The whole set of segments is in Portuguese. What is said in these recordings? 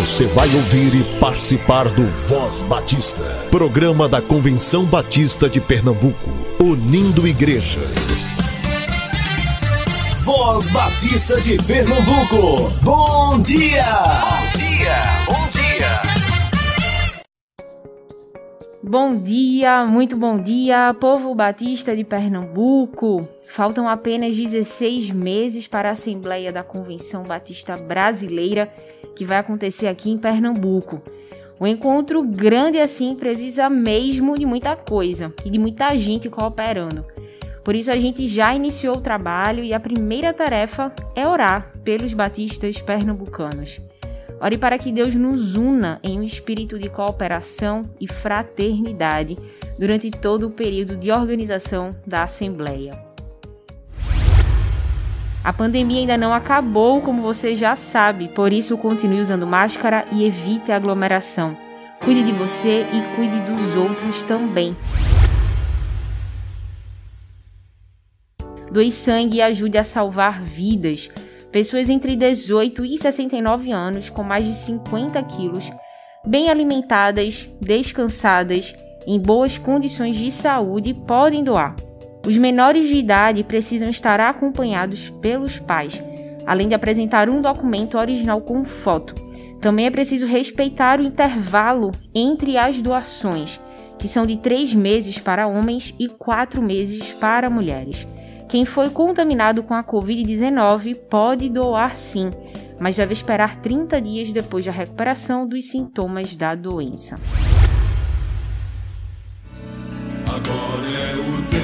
Você vai ouvir e participar do Voz Batista, programa da Convenção Batista de Pernambuco, unindo igreja. Voz Batista de Pernambuco, bom dia! Bom dia, bom dia! Bom dia, muito bom dia, povo batista de Pernambuco. Faltam apenas 16 meses para a Assembleia da Convenção Batista Brasileira, que vai acontecer aqui em Pernambuco. Um encontro grande assim precisa mesmo de muita coisa e de muita gente cooperando. Por isso a gente já iniciou o trabalho e a primeira tarefa é orar pelos batistas pernambucanos. Ore para que Deus nos una em um espírito de cooperação e fraternidade durante todo o período de organização da Assembleia. A pandemia ainda não acabou, como você já sabe, por isso continue usando máscara e evite a aglomeração. Cuide de você e cuide dos outros também. Doe sangue e ajude a salvar vidas. Pessoas entre 18 e 69 anos com mais de 50 quilos, bem alimentadas, descansadas, em boas condições de saúde, podem doar. Os menores de idade precisam estar acompanhados pelos pais, além de apresentar um documento original com foto. Também é preciso respeitar o intervalo entre as doações, que são de três meses para homens e quatro meses para mulheres. Quem foi contaminado com a Covid-19 pode doar sim, mas deve esperar 30 dias depois da recuperação dos sintomas da doença. Agora é o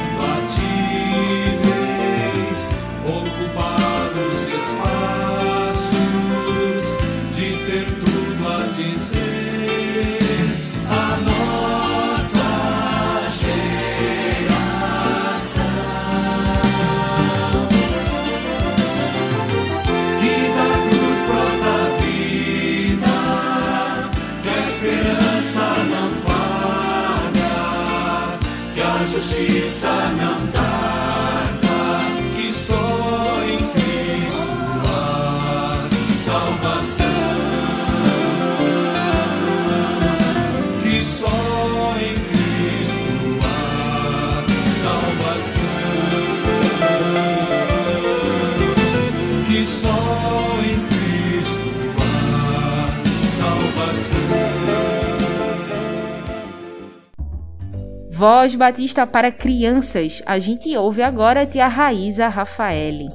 Voz Batista para crianças. A gente ouve agora a tia Raíza Rafaele.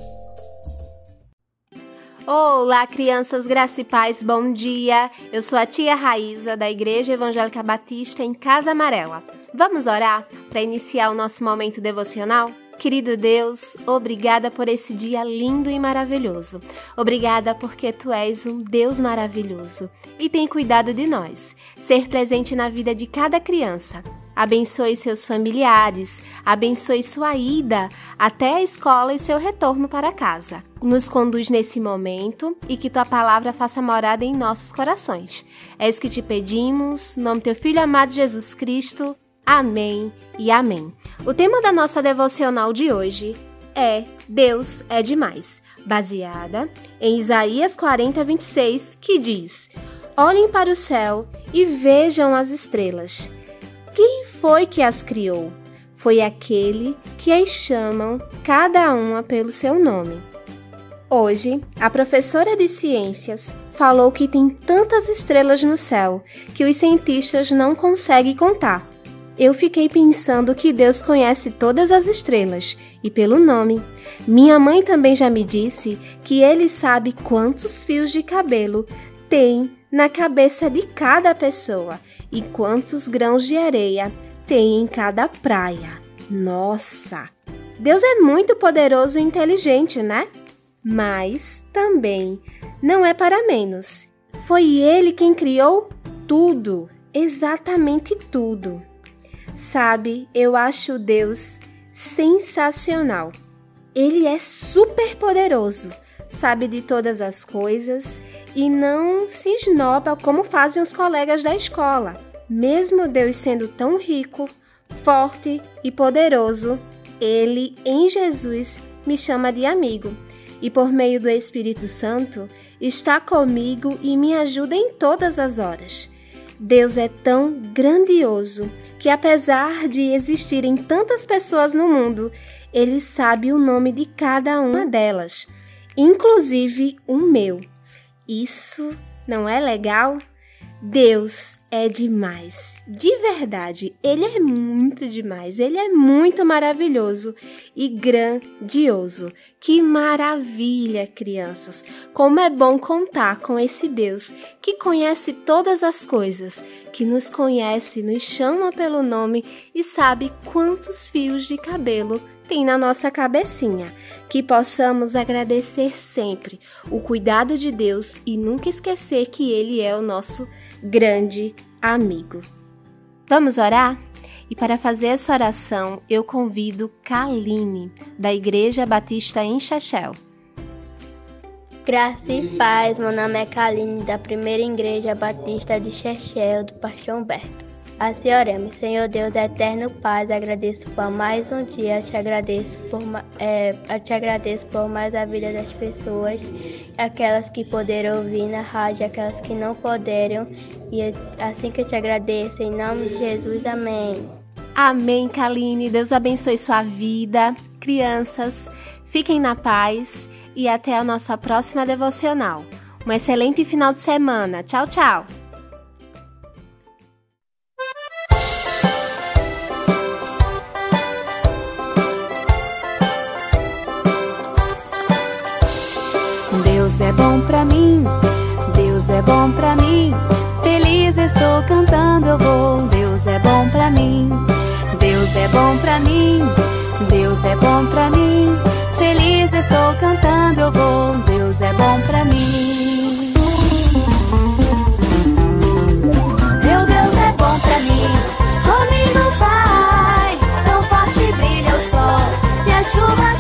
Olá, crianças graça e paz, bom dia. Eu sou a tia Raíza da Igreja Evangélica Batista em Casa Amarela. Vamos orar para iniciar o nosso momento devocional? Querido Deus, obrigada por esse dia lindo e maravilhoso. Obrigada porque tu és um Deus maravilhoso e tem cuidado de nós. Ser presente na vida de cada criança. Abençoe seus familiares, abençoe sua ida até a escola e seu retorno para casa. Nos conduz nesse momento e que tua palavra faça morada em nossos corações. É isso que te pedimos, no nome do teu filho amado Jesus Cristo. Amém e amém. O tema da nossa devocional de hoje é Deus é demais, baseada em Isaías 40, 26, que diz: Olhem para o céu e vejam as estrelas. Foi que as criou? Foi aquele que as chamam cada uma pelo seu nome. Hoje, a professora de ciências falou que tem tantas estrelas no céu que os cientistas não conseguem contar. Eu fiquei pensando que Deus conhece todas as estrelas e pelo nome. Minha mãe também já me disse que ele sabe quantos fios de cabelo tem na cabeça de cada pessoa e quantos grãos de areia tem em cada praia. Nossa! Deus é muito poderoso e inteligente, né? mas também não é para menos. Foi ele quem criou tudo, exatamente tudo. Sabe, eu acho Deus sensacional. Ele é super poderoso, sabe de todas as coisas e não se esnoba como fazem os colegas da escola. Mesmo Deus sendo tão rico, forte e poderoso, ele em Jesus me chama de amigo e por meio do Espírito Santo está comigo e me ajuda em todas as horas. Deus é tão grandioso que, apesar de existirem tantas pessoas no mundo, Ele sabe o nome de cada uma delas, inclusive o meu. Isso não é legal? Deus é demais. De verdade, ele é muito demais. Ele é muito maravilhoso e grandioso. Que maravilha, crianças! Como é bom contar com esse Deus que conhece todas as coisas, que nos conhece, nos chama pelo nome e sabe quantos fios de cabelo tem na nossa cabecinha. Que possamos agradecer sempre o cuidado de Deus e nunca esquecer que Ele é o nosso grande amigo. Vamos orar? E para fazer essa oração, eu convido Kaline, da Igreja Batista em Chachel. Graça e paz, meu nome é Kaline, da Primeira Igreja Batista de Chechel, do Pastor Humberto. Assim oremos, Senhor Deus eterno Paz, agradeço por mais um dia, te agradeço por, é, te agradeço por mais a vida das pessoas, aquelas que puderam ouvir na rádio, aquelas que não puderam, e assim que eu te agradeço, em nome de Jesus, amém. Amém, Kaline, Deus abençoe sua vida. Crianças, fiquem na paz e até a nossa próxima devocional. Um excelente final de semana. Tchau, tchau! Deus é bom pra mim, Deus é bom pra mim. Feliz estou cantando, eu vou. Deus é bom pra mim, Deus é bom pra mim, Deus é bom pra mim. Feliz estou cantando, eu vou. Deus é bom pra mim. Meu Deus é bom pra mim, comigo vai. Tão forte brilha o sol e a chuva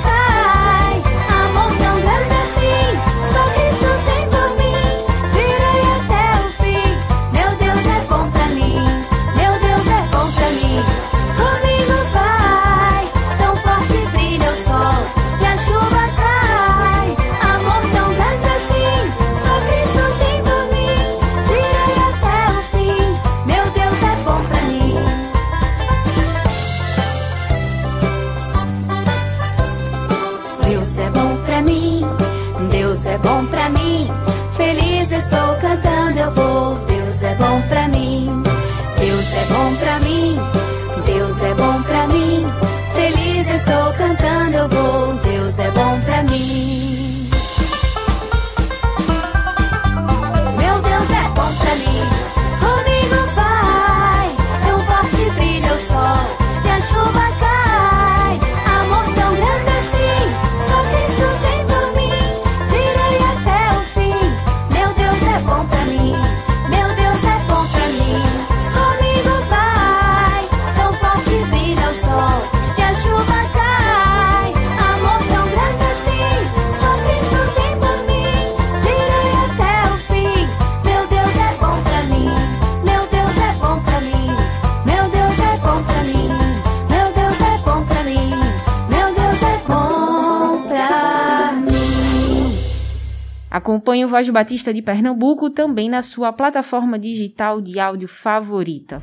Acompanhe o Voz Batista de Pernambuco também na sua plataforma digital de áudio favorita.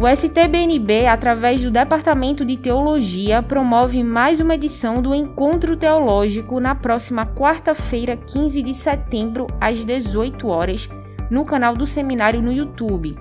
O STBNB, através do Departamento de Teologia, promove mais uma edição do Encontro Teológico na próxima quarta-feira, 15 de setembro, às 18 horas, no canal do seminário no YouTube.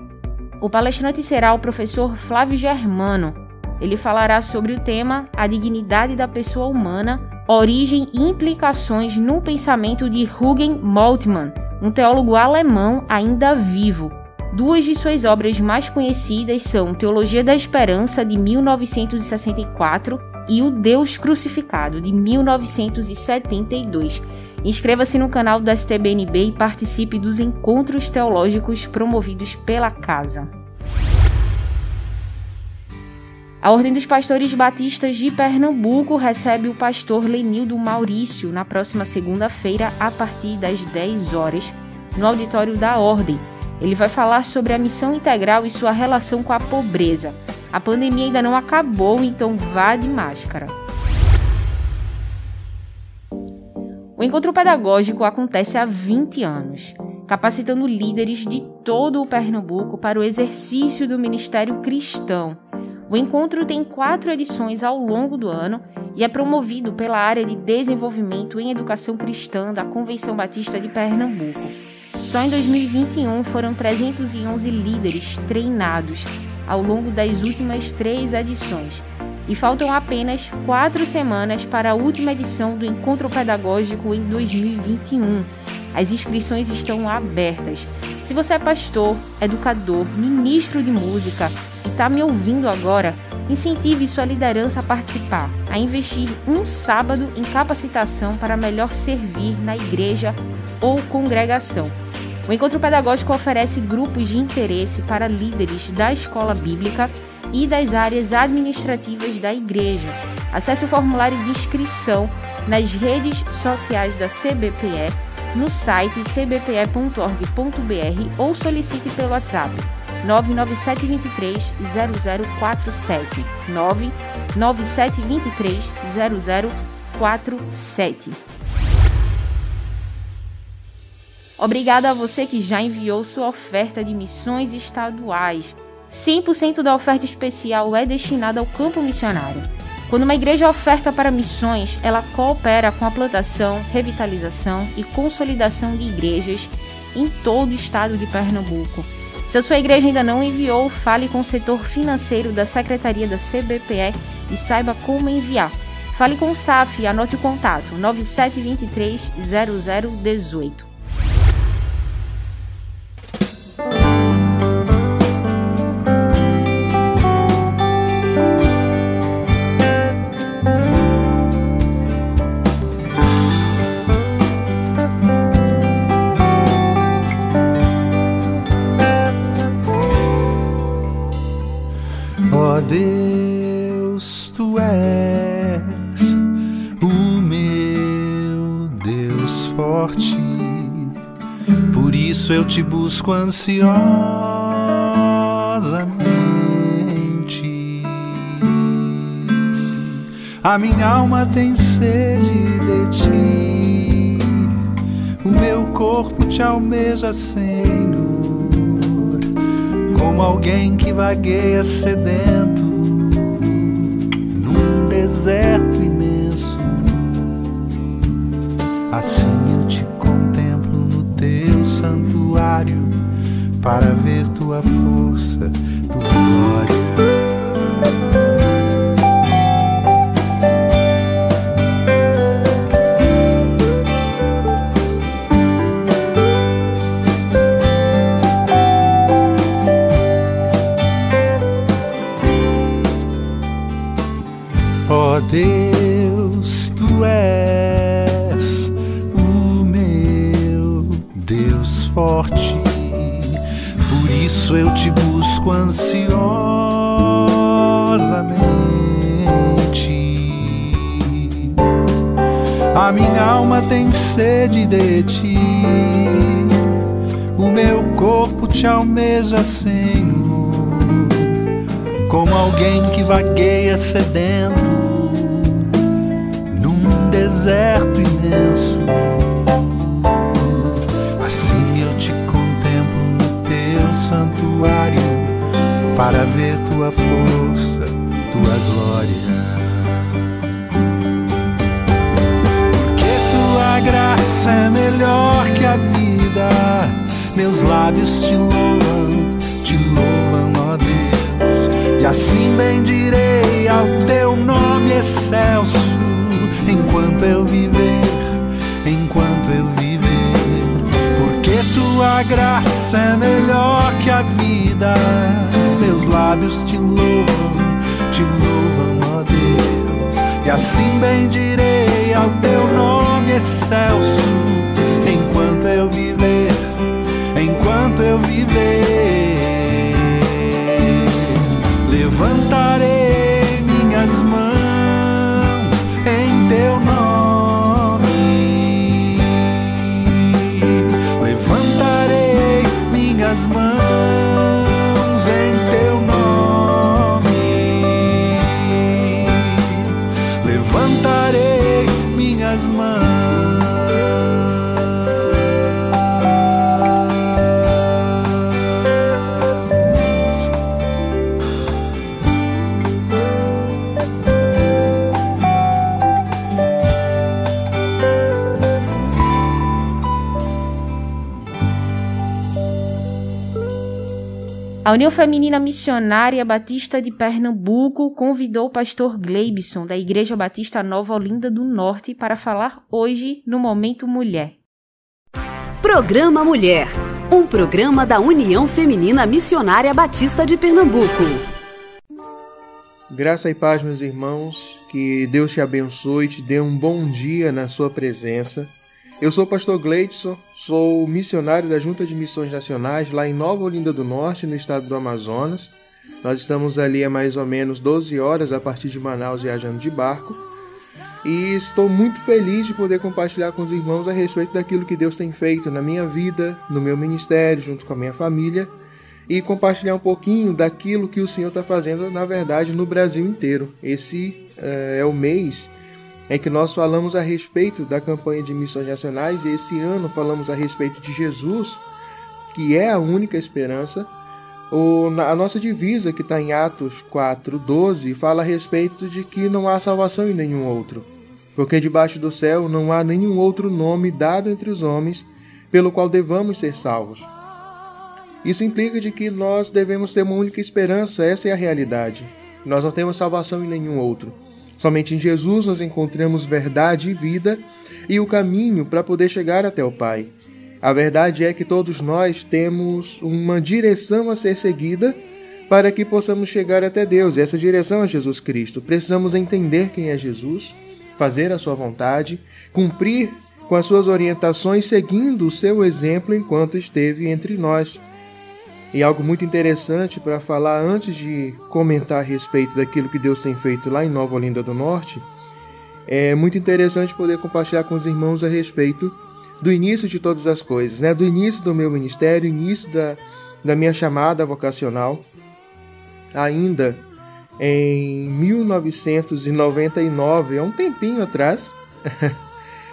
O palestrante será o professor Flávio Germano. Ele falará sobre o tema A Dignidade da Pessoa Humana, Origem e Implicações no Pensamento de Hugen Moltmann, um teólogo alemão ainda vivo. Duas de suas obras mais conhecidas são Teologia da Esperança, de 1964, e o Deus Crucificado, de 1972. Inscreva-se no canal do STBNB e participe dos encontros teológicos promovidos pela casa. A Ordem dos Pastores Batistas de Pernambuco recebe o pastor Lenildo Maurício na próxima segunda-feira, a partir das 10 horas, no auditório da Ordem. Ele vai falar sobre a missão integral e sua relação com a pobreza. A pandemia ainda não acabou, então vá de máscara. O encontro pedagógico acontece há 20 anos, capacitando líderes de todo o Pernambuco para o exercício do ministério cristão o encontro tem quatro edições ao longo do ano e é promovido pela área de desenvolvimento em educação cristã da Convenção Batista de Pernambuco. Só em 2021 foram 311 líderes treinados ao longo das últimas três edições. E faltam apenas quatro semanas para a última edição do Encontro Pedagógico em 2021. As inscrições estão abertas. Se você é pastor, educador, ministro de música, está me ouvindo agora, incentive sua liderança a participar, a investir um sábado em capacitação para melhor servir na igreja ou congregação. O encontro pedagógico oferece grupos de interesse para líderes da escola bíblica e das áreas administrativas da igreja. Acesse o formulário de inscrição nas redes sociais da CBPE, no site cbpe.org.br ou solicite pelo WhatsApp 99723 0047 99723 0047 Obrigada a você que já enviou sua oferta de missões estaduais. 100% da oferta especial é destinada ao campo missionário. Quando uma igreja oferta para missões, ela coopera com a plantação, revitalização e consolidação de igrejas em todo o estado de Pernambuco se a sua igreja ainda não enviou, fale com o setor financeiro da Secretaria da CBPE e saiba como enviar. Fale com o SAF e anote o contato 9723 0018. Ó Deus, tu és o meu Deus forte, por isso eu te busco ansiosamente. A minha alma tem sede de ti, o meu corpo te almeja, Senhor como alguém que vagueia sedento num deserto imenso. Assim eu te contemplo no teu santuário para ver tua força, tua glória. Deus, tu és o meu Deus forte, por isso eu te busco ansiosamente. A minha alma tem sede de ti, o meu corpo te almeja, Senhor. Como alguém que vagueia sedento deserto imenso. Assim eu te contemplo no teu santuário para ver tua força, tua glória. Porque tua graça é melhor que a vida, meus lábios te louvam, te louvam, ó Deus. E assim bendirei ao teu nome excelso, enquanto eu viver, enquanto eu viver. Porque tua graça é melhor que a vida, meus lábios te louvam, te louvam, ó Deus. E assim bendirei ao teu nome excelso, enquanto eu viver, enquanto eu viver. Levantarei União Feminina Missionária Batista de Pernambuco convidou o pastor Gleibson, da Igreja Batista Nova Olinda do Norte, para falar hoje no Momento Mulher. Programa Mulher, um programa da União Feminina Missionária Batista de Pernambuco. Graça e paz, meus irmãos, que Deus te abençoe, te dê um bom dia na sua presença. Eu sou o pastor Gleidson, sou missionário da Junta de Missões Nacionais lá em Nova Olinda do Norte, no estado do Amazonas. Nós estamos ali há mais ou menos 12 horas a partir de Manaus viajando de barco. E estou muito feliz de poder compartilhar com os irmãos a respeito daquilo que Deus tem feito na minha vida, no meu ministério, junto com a minha família, e compartilhar um pouquinho daquilo que o Senhor está fazendo, na verdade, no Brasil inteiro. Esse eh, é o mês em que nós falamos a respeito da campanha de missões nacionais e esse ano falamos a respeito de Jesus, que é a única esperança. O, a nossa divisa, que está em Atos 4,12, fala a respeito de que não há salvação em nenhum outro, porque debaixo do céu não há nenhum outro nome dado entre os homens pelo qual devamos ser salvos. Isso implica de que nós devemos ter uma única esperança, essa é a realidade. Nós não temos salvação em nenhum outro. Somente em Jesus nós encontramos verdade e vida e o caminho para poder chegar até o Pai. A verdade é que todos nós temos uma direção a ser seguida para que possamos chegar até Deus. E essa direção é Jesus Cristo. Precisamos entender quem é Jesus, fazer a sua vontade, cumprir com as suas orientações, seguindo o seu exemplo enquanto esteve entre nós. E algo muito interessante para falar antes de comentar a respeito daquilo que Deus tem feito lá em Nova Olinda do Norte, é muito interessante poder compartilhar com os irmãos a respeito do início de todas as coisas, né? Do início do meu ministério, início da, da minha chamada vocacional, ainda em 1999, há um tempinho atrás,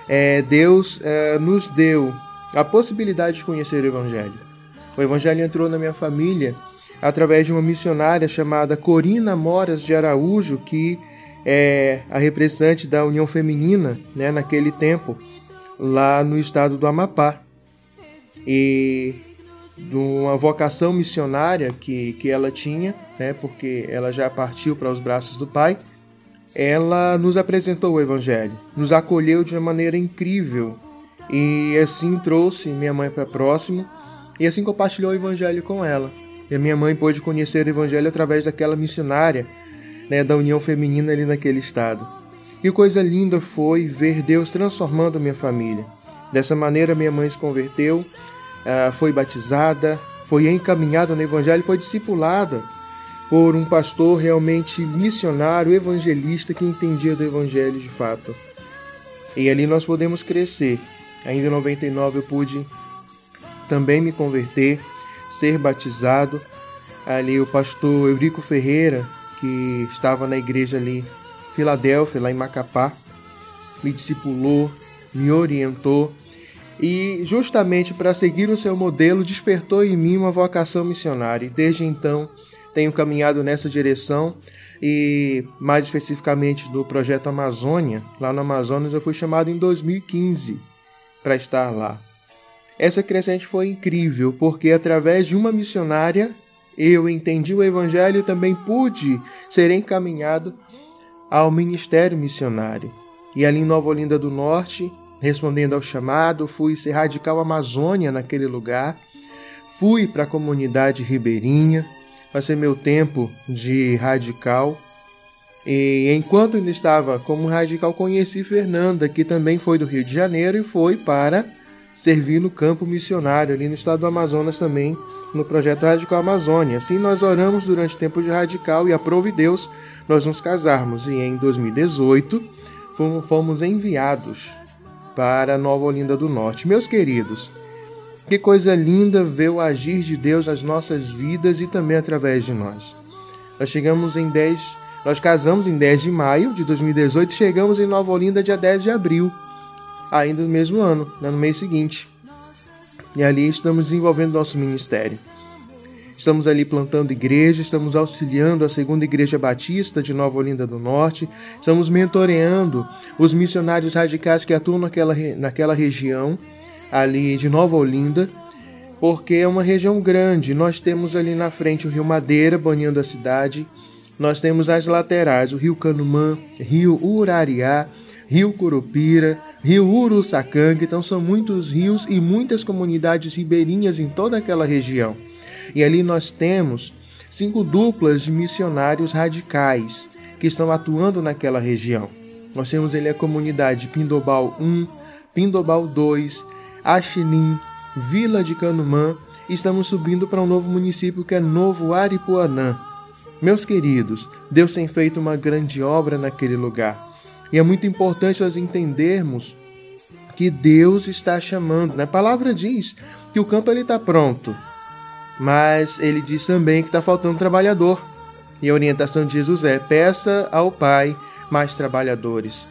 é, Deus é, nos deu a possibilidade de conhecer o Evangelho. O Evangelho entrou na minha família através de uma missionária chamada Corina Moras de Araújo, que é a representante da União Feminina né, naquele tempo, lá no estado do Amapá. E de uma vocação missionária que, que ela tinha, né, porque ela já partiu para os braços do Pai, ela nos apresentou o Evangelho, nos acolheu de uma maneira incrível e assim trouxe minha mãe para próximo e assim compartilhou o Evangelho com ela. E a minha mãe pôde conhecer o Evangelho através daquela missionária né, da União Feminina ali naquele estado. Que coisa linda foi ver Deus transformando minha família. Dessa maneira, minha mãe se converteu, ah, foi batizada, foi encaminhada no Evangelho, foi discipulada por um pastor realmente missionário, evangelista que entendia do Evangelho de fato. E ali nós podemos crescer. Ainda em 99 eu pude também me converter, ser batizado. Ali o pastor Eurico Ferreira, que estava na igreja ali, Filadélfia, lá em Macapá, me discipulou, me orientou e justamente para seguir o seu modelo despertou em mim uma vocação missionária. E desde então tenho caminhado nessa direção e mais especificamente do projeto Amazônia, lá no Amazonas eu fui chamado em 2015 para estar lá. Essa crescente foi incrível, porque através de uma missionária eu entendi o evangelho e também pude ser encaminhado ao ministério missionário. E ali em Nova Olinda do Norte, respondendo ao chamado, fui ser radical Amazônia naquele lugar. Fui para a comunidade ribeirinha, passei meu tempo de radical E enquanto ainda estava como radical, conheci Fernanda, que também foi do Rio de Janeiro e foi para servir no campo missionário ali no estado do Amazonas também, no projeto Radical Amazônia. Assim nós oramos durante o tempo de radical e aprove Deus nós nos casarmos. E em 2018 fomos enviados para Nova Olinda do Norte. Meus queridos, que coisa linda ver o agir de Deus nas nossas vidas e também através de nós. Nós chegamos em 10, nós casamos em 10 de maio de 2018 e chegamos em Nova Olinda dia 10 de abril, ainda no mesmo ano, né, no mês seguinte. E ali estamos desenvolvendo nosso ministério. Estamos ali plantando igreja, estamos auxiliando a segunda igreja batista de Nova Olinda do Norte, estamos mentoreando os missionários radicais que atuam naquela, naquela região ali de Nova Olinda, porque é uma região grande. Nós temos ali na frente o Rio Madeira, banhando a cidade. Nós temos as laterais o Rio Canumã, Rio Urariá, Rio Curupira, Rio Uruçacanga. Então são muitos rios e muitas comunidades ribeirinhas em toda aquela região. E ali nós temos cinco duplas de missionários radicais que estão atuando naquela região. Nós temos ali a comunidade Pindobal 1, Pindobal 2, Axinim, Vila de Canumã e estamos subindo para um novo município que é Novo Aripuanã. Meus queridos, Deus tem feito uma grande obra naquele lugar. E é muito importante nós entendermos que Deus está chamando. Né? A palavra diz que o campo está pronto, mas ele diz também que está faltando trabalhador. E a orientação de Jesus é: peça ao Pai mais trabalhadores,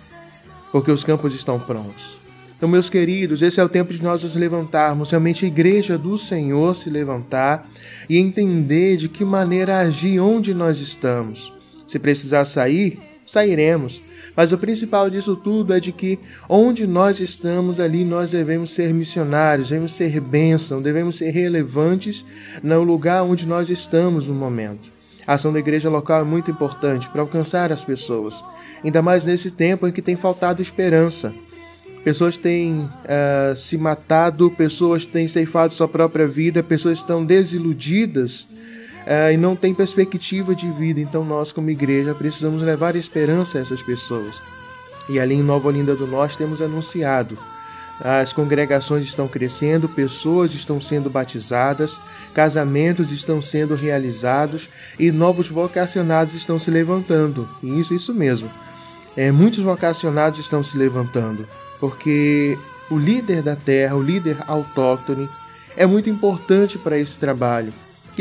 porque os campos estão prontos. Então, meus queridos, esse é o tempo de nós nos levantarmos, realmente a igreja do Senhor se levantar e entender de que maneira agir onde nós estamos. Se precisar sair, sairemos. Mas o principal disso tudo é de que onde nós estamos ali, nós devemos ser missionários, devemos ser bênção, devemos ser relevantes no lugar onde nós estamos no momento. A ação da igreja local é muito importante para alcançar as pessoas, ainda mais nesse tempo em que tem faltado esperança. Pessoas têm uh, se matado, pessoas têm ceifado sua própria vida, pessoas estão desiludidas uh, e não têm perspectiva de vida. Então, nós, como igreja, precisamos levar esperança a essas pessoas. E ali em Nova Olinda do Norte temos anunciado. As congregações estão crescendo, pessoas estão sendo batizadas, casamentos estão sendo realizados e novos vocacionados estão se levantando. Isso, isso mesmo. É, muitos vocacionados estão se levantando, porque o líder da terra, o líder autóctone, é muito importante para esse trabalho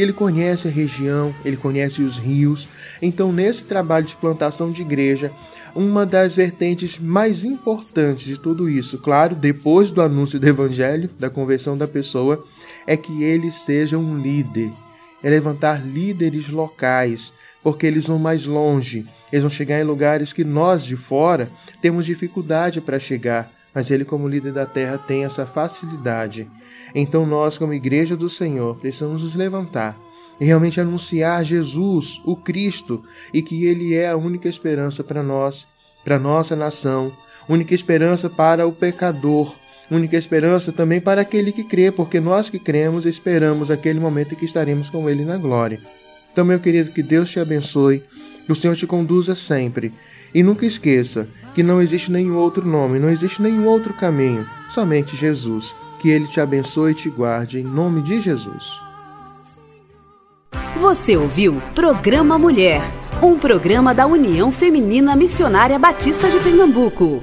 ele conhece a região, ele conhece os rios. Então, nesse trabalho de plantação de igreja, uma das vertentes mais importantes de tudo isso, claro, depois do anúncio do evangelho, da conversão da pessoa, é que ele seja um líder. É levantar líderes locais, porque eles vão mais longe, eles vão chegar em lugares que nós de fora temos dificuldade para chegar mas ele, como líder da terra, tem essa facilidade. Então, nós, como igreja do Senhor, precisamos nos levantar e realmente anunciar Jesus, o Cristo, e que ele é a única esperança para nós, para nossa nação, única esperança para o pecador, única esperança também para aquele que crê, porque nós que cremos esperamos aquele momento em que estaremos com ele na glória. Então, meu querido, que Deus te abençoe, que o Senhor te conduza sempre e nunca esqueça que não existe nenhum outro nome, não existe nenhum outro caminho, somente Jesus. Que Ele te abençoe e te guarde, em nome de Jesus. Você ouviu Programa Mulher, um programa da União Feminina Missionária Batista de Pernambuco.